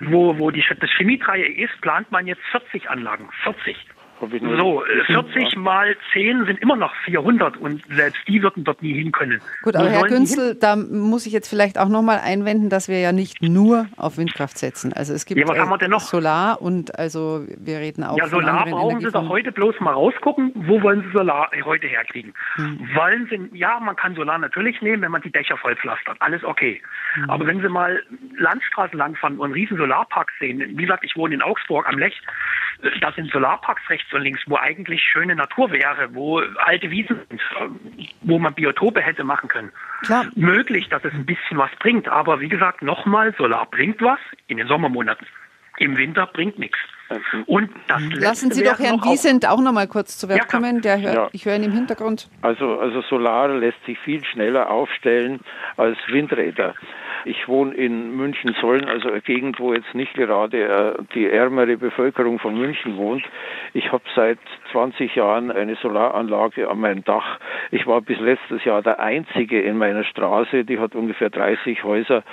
wo, wo die, das Chemiedreieck ist, plant man jetzt 40 Anlagen. 40. So, 40 mal 10 sind immer noch 400 und selbst die würden dort nie hin können. Gut, aber Herr Günzel, da muss ich jetzt vielleicht auch nochmal einwenden, dass wir ja nicht nur auf Windkraft setzen. Also es gibt ja, was haben wir denn noch? Solar und also wir reden auch Ja, Solar brauchen Sie doch heute bloß mal rausgucken, wo wollen Sie Solar heute herkriegen? Hm. Wollen Sie, ja, man kann Solar natürlich nehmen, wenn man die Dächer vollpflastert, alles okay. Hm. Aber wenn Sie mal Landstraßen langfahren und einen riesen Solarpark sehen, wie gesagt, ich wohne in Augsburg am Lech, da sind Solarparks rechts und links, wo eigentlich schöne Natur wäre, wo alte Wiesen sind, wo man Biotope hätte machen können. Klar. Möglich, dass es ein bisschen was bringt, aber wie gesagt, nochmal, Solar bringt was in den Sommermonaten. Im Winter bringt nichts. Und das Lassen Sie doch Herrn Wiesent auch noch mal kurz zu Wort ja, kommen. Der hört, ja. Ich höre ihn im Hintergrund. Also, also Solar lässt sich viel schneller aufstellen als Windräder. Ich wohne in München-Sollen, also eine Gegend, wo jetzt nicht gerade die ärmere Bevölkerung von München wohnt. Ich habe seit 20 Jahren eine Solaranlage an meinem Dach. Ich war bis letztes Jahr der Einzige in meiner Straße, die hat ungefähr 30 Häuser.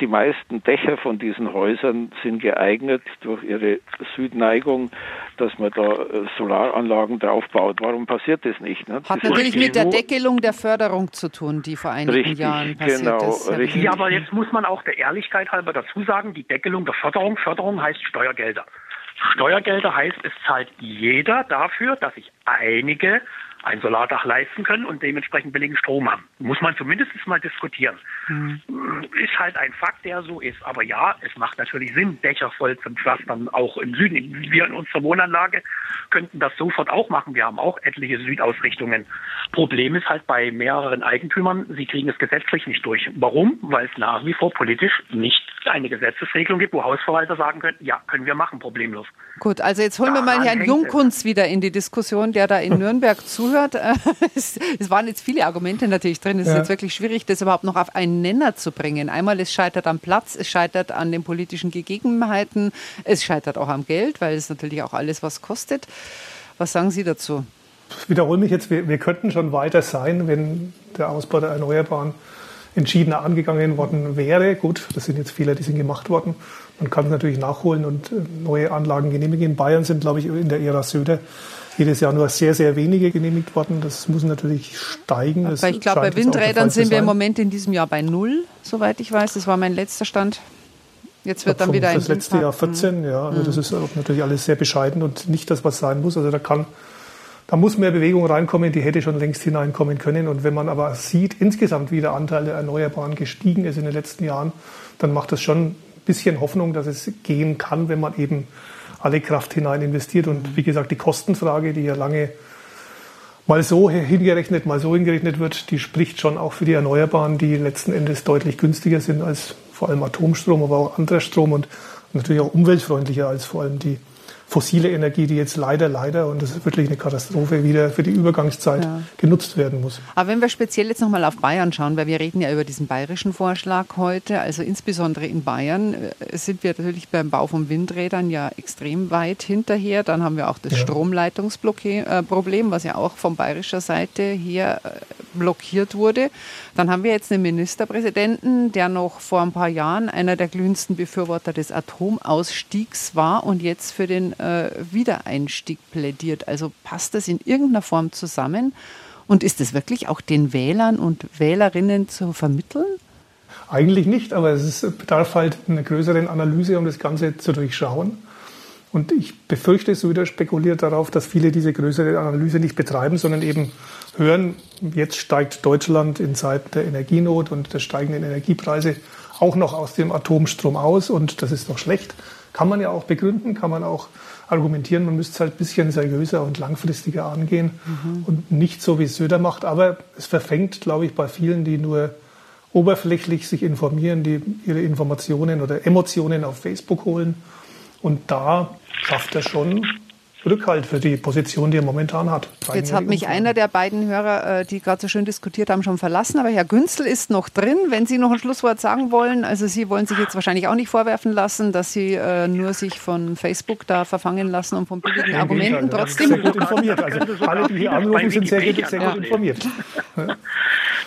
Die meisten Dächer von diesen Häusern sind geeignet durch ihre Südneigung, dass man da äh, Solaranlagen draufbaut. Warum passiert das nicht? Ne? Hat das natürlich mit der Deckelung der Förderung zu tun, die vor einigen richtig, Jahren passiert genau, ist. Richtig. Ja, aber jetzt muss man auch der Ehrlichkeit halber dazu sagen, die Deckelung der Förderung, Förderung heißt Steuergelder. Steuergelder heißt, es zahlt jeder dafür, dass sich einige ein Solardach leisten können und dementsprechend billigen Strom haben. Muss man zumindest mal diskutieren. Mhm. Ist halt ein Fakt, der so ist. Aber ja, es macht natürlich Sinn, Dächer voll zu pflastern, auch im Süden. Wir in unserer Wohnanlage könnten das sofort auch machen. Wir haben auch etliche Südausrichtungen. Problem ist halt bei mehreren Eigentümern, sie kriegen es gesetzlich nicht durch. Warum? Weil es nach wie vor politisch nicht eine Gesetzesregelung gibt, wo Hausverwalter sagen können, ja, können wir machen, problemlos. Gut, also jetzt holen wir mal Herrn Jungkunz wieder in die Diskussion, der da in Nürnberg zuhört. Es, es, waren jetzt viele Argumente natürlich drin. Es ja. ist jetzt wirklich schwierig, das überhaupt noch auf einen Nenner zu bringen. Einmal, es scheitert am Platz, es scheitert an den politischen Gegebenheiten, es scheitert auch am Geld, weil es natürlich auch alles was kostet. Was sagen Sie dazu? Ich wiederhole mich jetzt, wir, wir könnten schon weiter sein, wenn der Ausbau der Erneuerbaren entschiedener angegangen worden wäre. Gut, das sind jetzt Fehler, die sind gemacht worden. Man kann es natürlich nachholen und äh, neue Anlagen genehmigen. In Bayern sind, glaube ich, in der Ära Söder jedes Jahr nur sehr, sehr wenige genehmigt worden. Das muss natürlich steigen. Aber ich glaube, bei Windrädern sind wir im Moment in diesem Jahr bei null, soweit ich weiß. Das war mein letzter Stand. Jetzt wird dann wieder ein Das letzte Jahr 14, ja. Also das ist natürlich alles sehr bescheiden und nicht das, was sein muss. Also da kann da muss mehr Bewegung reinkommen, die hätte schon längst hineinkommen können. Und wenn man aber sieht, insgesamt wie der Anteil der Erneuerbaren gestiegen ist in den letzten Jahren, dann macht das schon ein bisschen Hoffnung, dass es gehen kann, wenn man eben alle Kraft hinein investiert. Und wie gesagt, die Kostenfrage, die ja lange mal so hingerechnet, mal so hingerechnet wird, die spricht schon auch für die Erneuerbaren, die letzten Endes deutlich günstiger sind als vor allem Atomstrom, aber auch anderer Strom und natürlich auch umweltfreundlicher als vor allem die fossile Energie, die jetzt leider, leider, und das ist wirklich eine Katastrophe, wieder für die Übergangszeit ja. genutzt werden muss. Aber wenn wir speziell jetzt nochmal auf Bayern schauen, weil wir reden ja über diesen bayerischen Vorschlag heute, also insbesondere in Bayern äh, sind wir natürlich beim Bau von Windrädern ja extrem weit hinterher. Dann haben wir auch das ja. Stromleitungsproblem, was ja auch von bayerischer Seite her äh, blockiert wurde. Dann haben wir jetzt einen Ministerpräsidenten, der noch vor ein paar Jahren einer der glühendsten Befürworter des Atomausstiegs war und jetzt für den äh, Wiedereinstieg plädiert. Also passt das in irgendeiner Form zusammen? Und ist es wirklich auch den Wählern und Wählerinnen zu vermitteln? Eigentlich nicht, aber es ist, bedarf halt einer größeren Analyse, um das Ganze zu durchschauen. Und ich befürchte, es wieder spekuliert darauf, dass viele diese größere Analyse nicht betreiben, sondern eben hören, jetzt steigt Deutschland in Zeiten der Energienot und der steigenden Energiepreise auch noch aus dem Atomstrom aus und das ist doch schlecht. Kann man ja auch begründen, kann man auch argumentieren. Man müsste es halt ein bisschen seriöser und langfristiger angehen mhm. und nicht so, wie es Söder macht. Aber es verfängt, glaube ich, bei vielen, die nur oberflächlich sich informieren, die ihre Informationen oder Emotionen auf Facebook holen. Und da schafft er schon Rückhalt für die Position, die er momentan hat. Jetzt hat mich einer der beiden Hörer, äh, die gerade so schön diskutiert haben, schon verlassen. Aber Herr Günzel ist noch drin. Wenn Sie noch ein Schlusswort sagen wollen, also Sie wollen sich jetzt wahrscheinlich auch nicht vorwerfen lassen, dass Sie äh, nur sich von Facebook da verfangen lassen und von billigen ja, Argumenten trotzdem. Sehr gut informiert. Also alle, die hier anrufen, sind sehr gut, sehr gut informiert.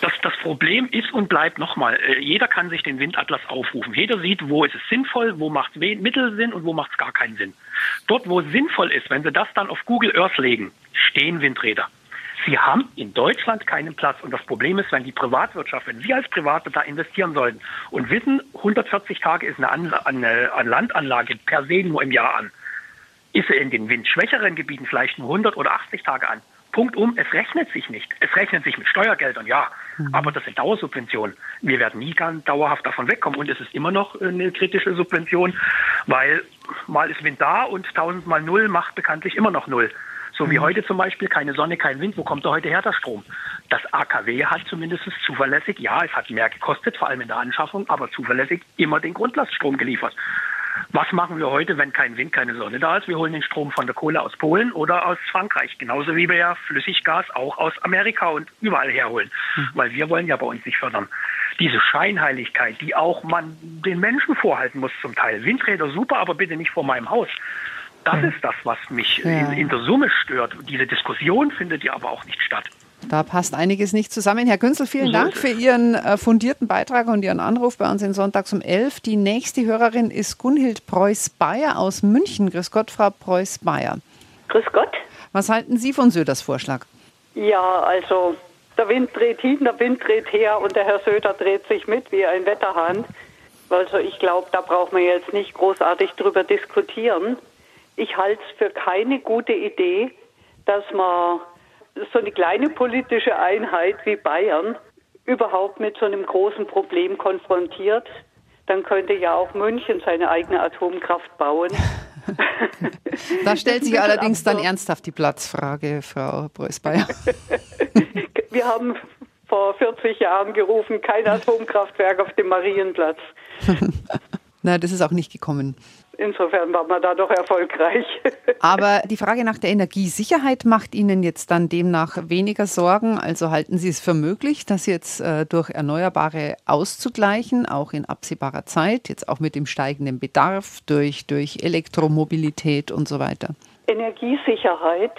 Das, das Problem ist und bleibt nochmal, äh, jeder kann sich den Windatlas aufrufen. Jeder sieht, wo ist es sinnvoll, wo macht es Mittel Sinn und wo macht es gar keinen Sinn. Dort, wo es sinnvoll ist, wenn Sie das dann auf Google Earth legen, stehen Windräder. Sie haben in Deutschland keinen Platz. Und das Problem ist, wenn die Privatwirtschaft, wenn Sie als Private da investieren sollten und wissen, 140 Tage ist eine, Anla eine, eine Landanlage per se nur im Jahr an, ist sie in den windschwächeren Gebieten vielleicht nur 100 oder 80 Tage an. Punkt um, es rechnet sich nicht. Es rechnet sich mit Steuergeldern, ja, mhm. aber das sind Dauersubventionen. Wir werden nie ganz dauerhaft davon wegkommen und es ist immer noch eine kritische Subvention, weil mal ist Wind da und tausendmal null macht bekanntlich immer noch null. So wie mhm. heute zum Beispiel keine Sonne, kein Wind. Wo kommt da heute her der Strom? Das AKW hat zumindest zuverlässig, ja, es hat mehr gekostet, vor allem in der Anschaffung, aber zuverlässig immer den Grundlaststrom geliefert. Was machen wir heute, wenn kein Wind, keine Sonne da ist? Wir holen den Strom von der Kohle aus Polen oder aus Frankreich. Genauso wie wir ja Flüssiggas auch aus Amerika und überall herholen. Mhm. Weil wir wollen ja bei uns nicht fördern. diese Scheinheiligkeit, die auch man den Menschen vorhalten muss zum Teil. Windräder super, aber bitte nicht vor meinem Haus. Das hm. ist das, was mich ja. in, in der Summe stört. Diese Diskussion findet ja aber auch nicht statt. Da passt einiges nicht zusammen. Herr Günzel, vielen Dank für Ihren äh, fundierten Beitrag und Ihren Anruf bei uns in Sonntags um 11. Die nächste Hörerin ist Gunhild Preuß-Bayer aus München. Grüß Gott, Frau Preuß-Bayer. Grüß Gott. Was halten Sie von Söders Vorschlag? Ja, also der Wind dreht hin, der Wind dreht her und der Herr Söder dreht sich mit wie ein Wetterhahn. Also ich glaube, da braucht man jetzt nicht großartig drüber diskutieren. Ich halte es für keine gute Idee, dass man so eine kleine politische Einheit wie Bayern überhaupt mit so einem großen Problem konfrontiert. Dann könnte ja auch München seine eigene Atomkraft bauen. da stellt sich allerdings dann ernsthaft die Platzfrage, Frau Preuß-Bayer. Wir haben vor 40 Jahren gerufen, kein Atomkraftwerk auf dem Marienplatz. Na, das ist auch nicht gekommen. Insofern war man da doch erfolgreich. Aber die Frage nach der Energiesicherheit macht Ihnen jetzt dann demnach weniger Sorgen. Also halten Sie es für möglich, das jetzt äh, durch Erneuerbare auszugleichen, auch in absehbarer Zeit, jetzt auch mit dem steigenden Bedarf durch, durch Elektromobilität und so weiter? Energiesicherheit.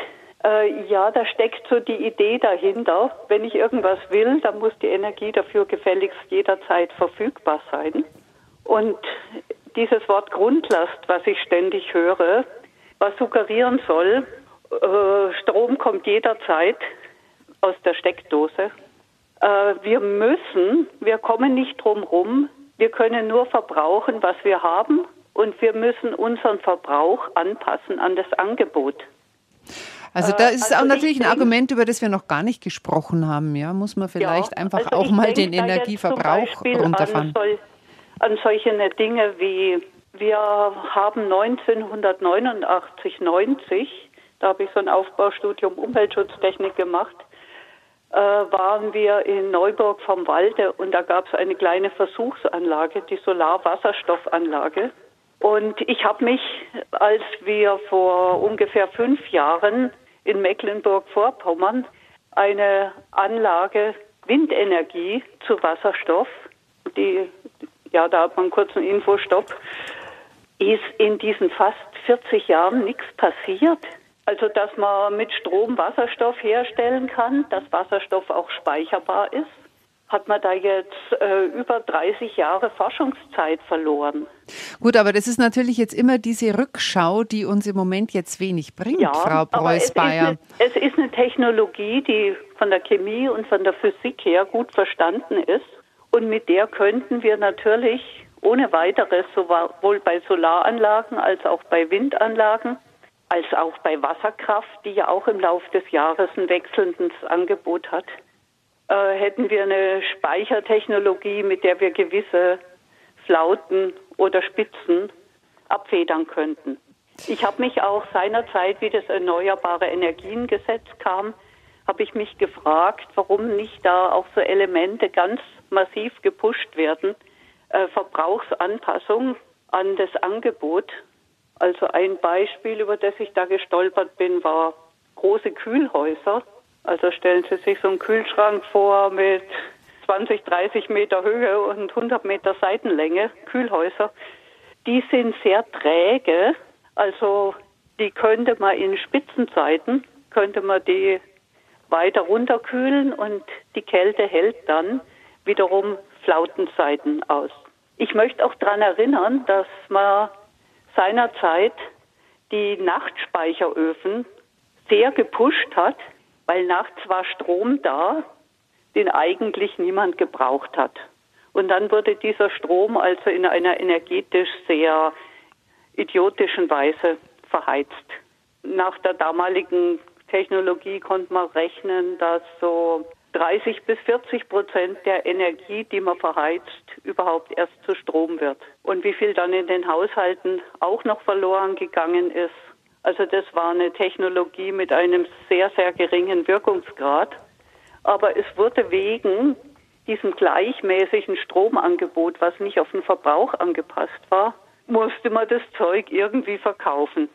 Äh, ja, da steckt so die Idee dahinter. Wenn ich irgendwas will, dann muss die Energie dafür gefälligst jederzeit verfügbar sein. Und dieses Wort Grundlast, was ich ständig höre, was suggerieren soll, äh, Strom kommt jederzeit aus der Steckdose. Äh, wir müssen, wir kommen nicht drum rum, wir können nur verbrauchen, was wir haben und wir müssen unseren Verbrauch anpassen an das Angebot. Also da ist also auch natürlich ein Argument, über das wir noch gar nicht gesprochen haben. Ja, muss man vielleicht ja, einfach also auch mal den Energieverbrauch runterfahren. An, an solche Dinge wie wir haben 1989, 90, da habe ich so ein Aufbaustudium Umweltschutztechnik gemacht, äh, waren wir in Neuburg vom Walde und da gab es eine kleine Versuchsanlage, die Solarwasserstoffanlage. Und ich habe mich, als wir vor ungefähr fünf Jahren in Mecklenburg-Vorpommern eine Anlage Windenergie zu Wasserstoff, die ja, da hat man einen kurzen Infostopp, ist in diesen fast 40 Jahren nichts passiert. Also, dass man mit Strom Wasserstoff herstellen kann, dass Wasserstoff auch speicherbar ist, hat man da jetzt äh, über 30 Jahre Forschungszeit verloren. Gut, aber das ist natürlich jetzt immer diese Rückschau, die uns im Moment jetzt wenig bringt, ja, Frau Preuß-Bayer. Es, es ist eine Technologie, die von der Chemie und von der Physik her gut verstanden ist. Und mit der könnten wir natürlich ohne weiteres sowohl bei Solaranlagen als auch bei Windanlagen als auch bei Wasserkraft, die ja auch im Laufe des Jahres ein wechselndes Angebot hat, äh, hätten wir eine Speichertechnologie, mit der wir gewisse Flauten oder Spitzen abfedern könnten. Ich habe mich auch seinerzeit, wie das Erneuerbare Energiengesetz kam, habe ich mich gefragt, warum nicht da auch so Elemente ganz massiv gepusht werden. Äh, Verbrauchsanpassung an das Angebot. Also ein Beispiel, über das ich da gestolpert bin, war große Kühlhäuser. Also stellen Sie sich so einen Kühlschrank vor mit 20, 30 Meter Höhe und 100 Meter Seitenlänge, Kühlhäuser. Die sind sehr träge. Also die könnte man in Spitzenzeiten, könnte man die weiter runterkühlen und die Kälte hält dann wiederum Flautenzeiten aus. Ich möchte auch daran erinnern, dass man seinerzeit die Nachtspeicheröfen sehr gepusht hat, weil nachts war Strom da, den eigentlich niemand gebraucht hat. Und dann wurde dieser Strom also in einer energetisch sehr idiotischen Weise verheizt. Nach der damaligen Technologie konnte man rechnen, dass so 30 bis 40 Prozent der Energie, die man verheizt, überhaupt erst zu Strom wird. Und wie viel dann in den Haushalten auch noch verloren gegangen ist. Also das war eine Technologie mit einem sehr, sehr geringen Wirkungsgrad. Aber es wurde wegen diesem gleichmäßigen Stromangebot, was nicht auf den Verbrauch angepasst war, musste man das Zeug irgendwie verkaufen.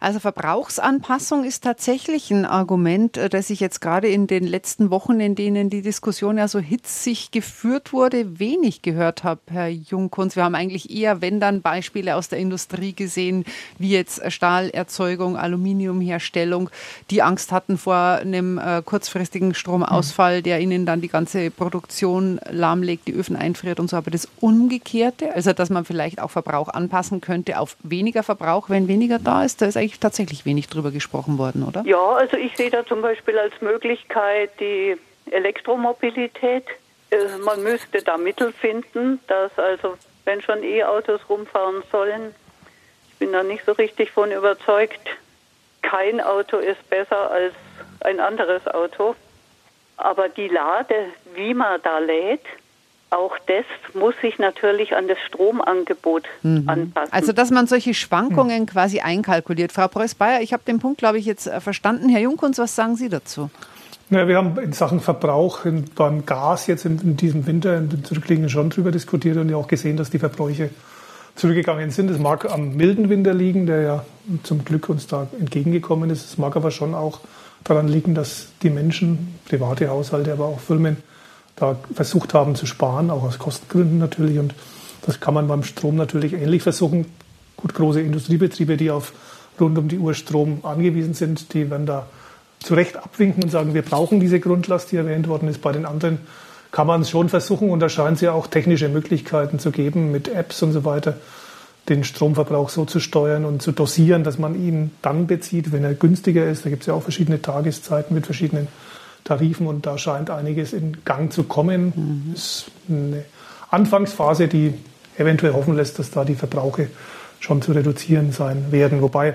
Also Verbrauchsanpassung ist tatsächlich ein Argument, äh, das ich jetzt gerade in den letzten Wochen, in denen die Diskussion ja so hitzig geführt wurde, wenig gehört habe, Herr Jungkunz. Wir haben eigentlich eher, wenn dann, Beispiele aus der Industrie gesehen, wie jetzt Stahlerzeugung, Aluminiumherstellung, die Angst hatten vor einem äh, kurzfristigen Stromausfall, der ihnen dann die ganze Produktion lahmlegt, die Öfen einfriert und so. Aber das Umgekehrte, also dass man vielleicht auch Verbrauch anpassen könnte auf weniger Verbrauch, wenn weniger da ist, da ist eigentlich tatsächlich wenig drüber gesprochen worden, oder? Ja, also ich sehe da zum Beispiel als Möglichkeit die Elektromobilität. Äh, Man müsste da Mittel finden, dass also, wenn schon E-Autos rumfahren sollen, ich bin da nicht so richtig von überzeugt, kein Auto ist besser als ein anderes Auto. Aber die Lade, wie man da lädt, auch das muss sich natürlich an das Stromangebot anpassen. Also, dass man solche Schwankungen quasi einkalkuliert. Frau Preuß-Bayer, ich habe den Punkt, glaube ich, jetzt äh, verstanden. Herr Jungkunz, was sagen Sie dazu? Ja, wir haben in Sachen Verbrauch in, beim Gas jetzt in, in diesem Winter, in den zurückliegenden schon drüber diskutiert und ja auch gesehen, dass die Verbräuche zurückgegangen sind. Es mag am milden Winter liegen, der ja zum Glück uns da entgegengekommen ist. Es mag aber schon auch daran liegen, dass die Menschen, private Haushalte, aber auch Firmen, da versucht haben zu sparen, auch aus Kostengründen natürlich. Und das kann man beim Strom natürlich ähnlich versuchen. Gut, große Industriebetriebe, die auf rund um die Uhr Strom angewiesen sind, die werden da zu Recht abwinken und sagen, wir brauchen diese Grundlast, die erwähnt worden ist. Bei den anderen kann man es schon versuchen und da scheint es ja auch technische Möglichkeiten zu geben mit Apps und so weiter, den Stromverbrauch so zu steuern und zu dosieren, dass man ihn dann bezieht, wenn er günstiger ist. Da gibt es ja auch verschiedene Tageszeiten mit verschiedenen Tarifen und da scheint einiges in Gang zu kommen. Das ist eine Anfangsphase, die eventuell hoffen lässt, dass da die Verbrauche schon zu reduzieren sein werden. Wobei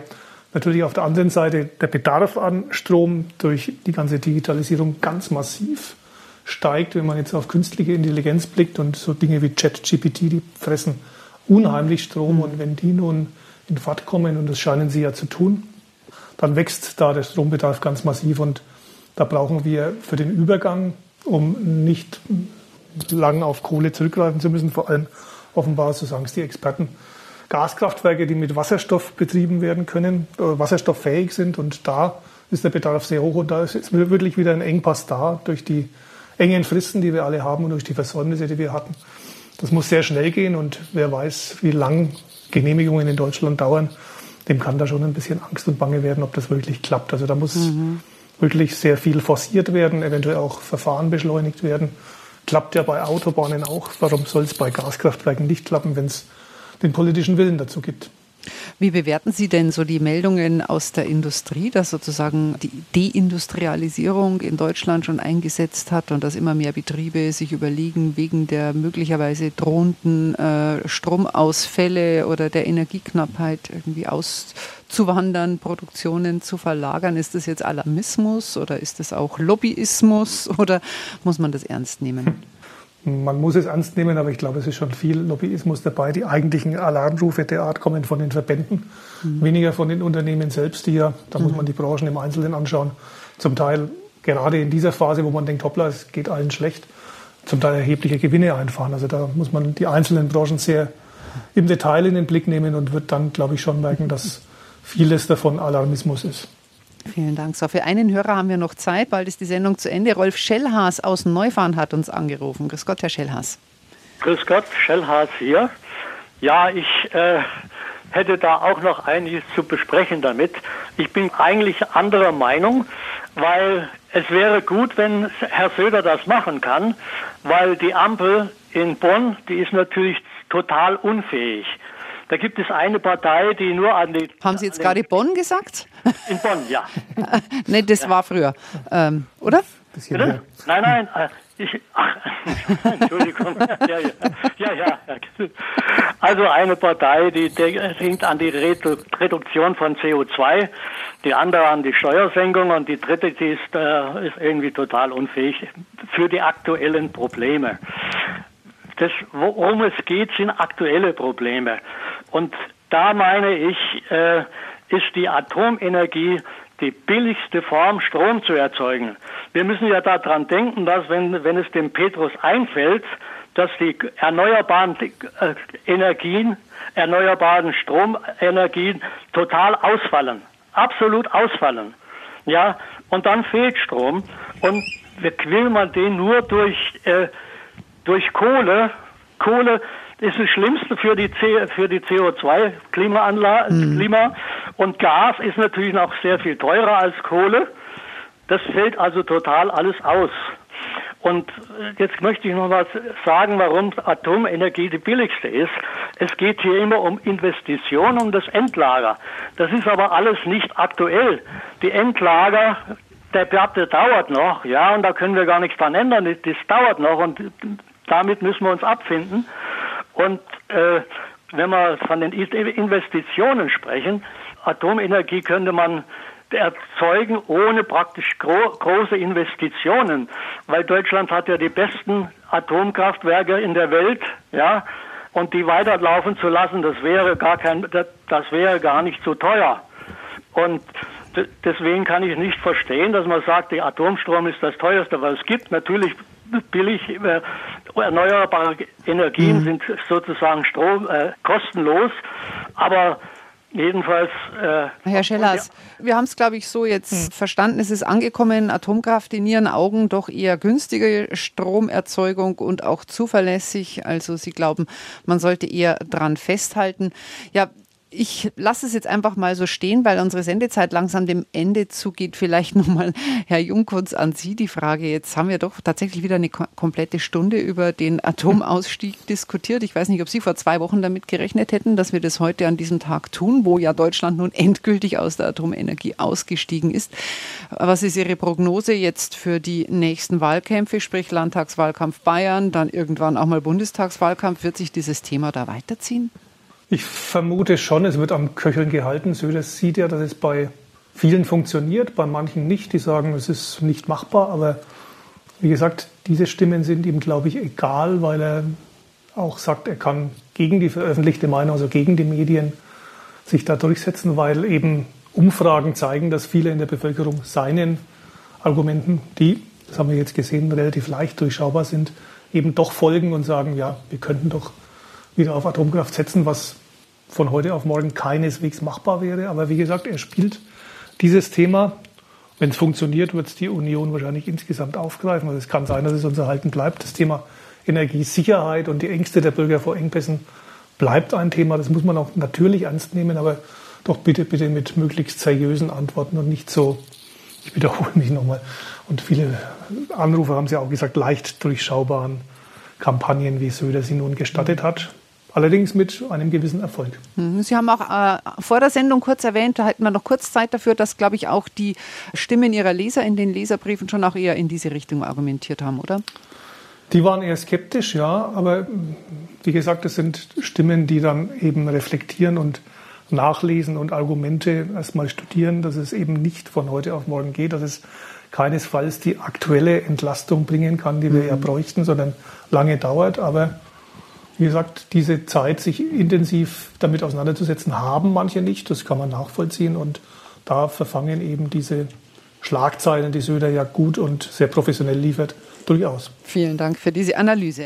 natürlich auf der anderen Seite der Bedarf an Strom durch die ganze Digitalisierung ganz massiv steigt. Wenn man jetzt auf künstliche Intelligenz blickt und so Dinge wie ChatGPT, die fressen unheimlich Strom und wenn die nun in Fahrt kommen, und das scheinen sie ja zu tun, dann wächst da der Strombedarf ganz massiv und da brauchen wir für den Übergang, um nicht lang auf Kohle zurückgreifen zu müssen, vor allem offenbar, so sagen es die Experten, Gaskraftwerke, die mit Wasserstoff betrieben werden können, äh, wasserstofffähig sind und da ist der Bedarf sehr hoch und da ist jetzt wirklich wieder ein Engpass da durch die engen Fristen, die wir alle haben und durch die Versäumnisse, die wir hatten. Das muss sehr schnell gehen und wer weiß, wie lang Genehmigungen in Deutschland dauern, dem kann da schon ein bisschen Angst und Bange werden, ob das wirklich klappt. Also da muss wirklich sehr viel forciert werden, eventuell auch Verfahren beschleunigt werden. Klappt ja bei Autobahnen auch. Warum soll es bei Gaskraftwerken nicht klappen, wenn es den politischen Willen dazu gibt? Wie bewerten Sie denn so die Meldungen aus der Industrie, dass sozusagen die Deindustrialisierung in Deutschland schon eingesetzt hat und dass immer mehr Betriebe sich überlegen, wegen der möglicherweise drohenden äh, Stromausfälle oder der Energieknappheit irgendwie auszuwandern, Produktionen zu verlagern? Ist das jetzt Alarmismus oder ist das auch Lobbyismus oder muss man das ernst nehmen? Man muss es ernst nehmen, aber ich glaube, es ist schon viel Lobbyismus dabei. Die eigentlichen Alarmrufe der Art kommen von den Verbänden, weniger von den Unternehmen selbst, die ja, da muss man die Branchen im Einzelnen anschauen, zum Teil gerade in dieser Phase, wo man denkt, hoppla, es geht allen schlecht, zum Teil erhebliche Gewinne einfahren. Also da muss man die einzelnen Branchen sehr im Detail in den Blick nehmen und wird dann, glaube ich, schon merken, dass vieles davon Alarmismus ist. Vielen Dank. So, für einen Hörer haben wir noch Zeit, bald ist die Sendung zu Ende. Rolf Schellhaas aus Neufahren hat uns angerufen. Grüß Gott, Herr Schellhaas. Grüß Gott, Schellhaas hier. Ja, ich äh, hätte da auch noch einiges zu besprechen damit. Ich bin eigentlich anderer Meinung, weil es wäre gut, wenn Herr Söder das machen kann, weil die Ampel in Bonn, die ist natürlich total unfähig. Da gibt es eine Partei, die nur an die... Haben Sie jetzt gerade Bonn gesagt? In Bonn, ja. nee, das war früher. Ähm, oder? Bitte? Nein, nein. äh, Ich, ach, Entschuldigung. Ja, ja, ja, ja. Also eine Partei, die denkt an die Redu Reduktion von CO2, die andere an die Steuersenkung und die dritte, die ist, äh, ist irgendwie total unfähig für die aktuellen Probleme. Das, worum es geht, sind aktuelle Probleme. Und da meine ich, äh, ist die Atomenergie die billigste Form, Strom zu erzeugen. Wir müssen ja daran denken, dass wenn, wenn es dem Petrus einfällt, dass die erneuerbaren äh, Energien, erneuerbaren Stromenergien total ausfallen. Absolut ausfallen. Ja, und dann fehlt Strom. Und will man den nur durch, äh, durch Kohle, Kohle ist das Schlimmste für die, C, für die CO2-Klimaanlage, mhm. Klima. Und Gas ist natürlich noch sehr viel teurer als Kohle. Das fällt also total alles aus. Und äh, jetzt möchte ich noch mal sagen, warum Atomenergie die billigste ist. Es geht hier immer um Investitionen, um das Endlager. Das ist aber alles nicht aktuell. Die Endlager, der, der dauert noch, ja, und da können wir gar nichts dran ändern. Das dauert noch und damit müssen wir uns abfinden. Und äh, wenn wir von den Investitionen sprechen, Atomenergie könnte man erzeugen ohne praktisch gro große Investitionen, weil Deutschland hat ja die besten Atomkraftwerke in der Welt, ja, und die weiterlaufen zu lassen, das wäre gar kein, das wäre gar nicht so teuer. Und deswegen kann ich nicht verstehen, dass man sagt, der Atomstrom ist das teuerste, weil es gibt natürlich billig äh, erneuerbare Energien mhm. sind sozusagen Strom äh, kostenlos, aber Jedenfalls. Äh, Herr Schellers, ja. wir haben es, glaube ich, so jetzt hm. verstanden. Es ist angekommen, Atomkraft in Ihren Augen doch eher günstige Stromerzeugung und auch zuverlässig. Also Sie glauben, man sollte eher dran festhalten. Ja, ich lasse es jetzt einfach mal so stehen, weil unsere Sendezeit langsam dem Ende zugeht. Vielleicht nochmal, Herr Jungkunz, an Sie die Frage. Jetzt haben wir doch tatsächlich wieder eine komplette Stunde über den Atomausstieg diskutiert. Ich weiß nicht, ob Sie vor zwei Wochen damit gerechnet hätten, dass wir das heute an diesem Tag tun, wo ja Deutschland nun endgültig aus der Atomenergie ausgestiegen ist. Was ist Ihre Prognose jetzt für die nächsten Wahlkämpfe, sprich Landtagswahlkampf Bayern, dann irgendwann auch mal Bundestagswahlkampf? Wird sich dieses Thema da weiterziehen? Ich vermute schon, es wird am Köcheln gehalten. Söder sieht ja, dass es bei vielen funktioniert, bei manchen nicht. Die sagen, es ist nicht machbar. Aber wie gesagt, diese Stimmen sind ihm, glaube ich, egal, weil er auch sagt, er kann gegen die veröffentlichte Meinung, also gegen die Medien, sich da durchsetzen, weil eben Umfragen zeigen, dass viele in der Bevölkerung seinen Argumenten, die, das haben wir jetzt gesehen, relativ leicht durchschaubar sind, eben doch folgen und sagen, ja, wir könnten doch wieder auf Atomkraft setzen, was von heute auf morgen keineswegs machbar wäre. Aber wie gesagt, er spielt dieses Thema. Wenn es funktioniert, wird es die Union wahrscheinlich insgesamt aufgreifen. Also es kann sein, dass es uns erhalten bleibt. Das Thema Energiesicherheit und die Ängste der Bürger vor Engpässen bleibt ein Thema. Das muss man auch natürlich ernst nehmen, aber doch bitte, bitte mit möglichst seriösen Antworten und nicht so, ich wiederhole mich nochmal, und viele Anrufer haben es ja auch gesagt, leicht durchschaubaren Kampagnen, wie Söder sie nun gestattet hat. Allerdings mit einem gewissen Erfolg. Mhm. Sie haben auch äh, vor der Sendung kurz erwähnt, da hatten wir noch kurz Zeit dafür, dass, glaube ich, auch die Stimmen Ihrer Leser in den Leserbriefen schon auch eher in diese Richtung argumentiert haben, oder? Die waren eher skeptisch, ja, aber wie gesagt, es sind Stimmen, die dann eben reflektieren und nachlesen und Argumente erstmal studieren, dass es eben nicht von heute auf morgen geht, dass es keinesfalls die aktuelle Entlastung bringen kann, die wir mhm. ja bräuchten, sondern lange dauert. Aber wie gesagt, diese Zeit, sich intensiv damit auseinanderzusetzen, haben manche nicht. Das kann man nachvollziehen. Und da verfangen eben diese Schlagzeilen, die Söder ja gut und sehr professionell liefert, durchaus. Vielen Dank für diese Analyse.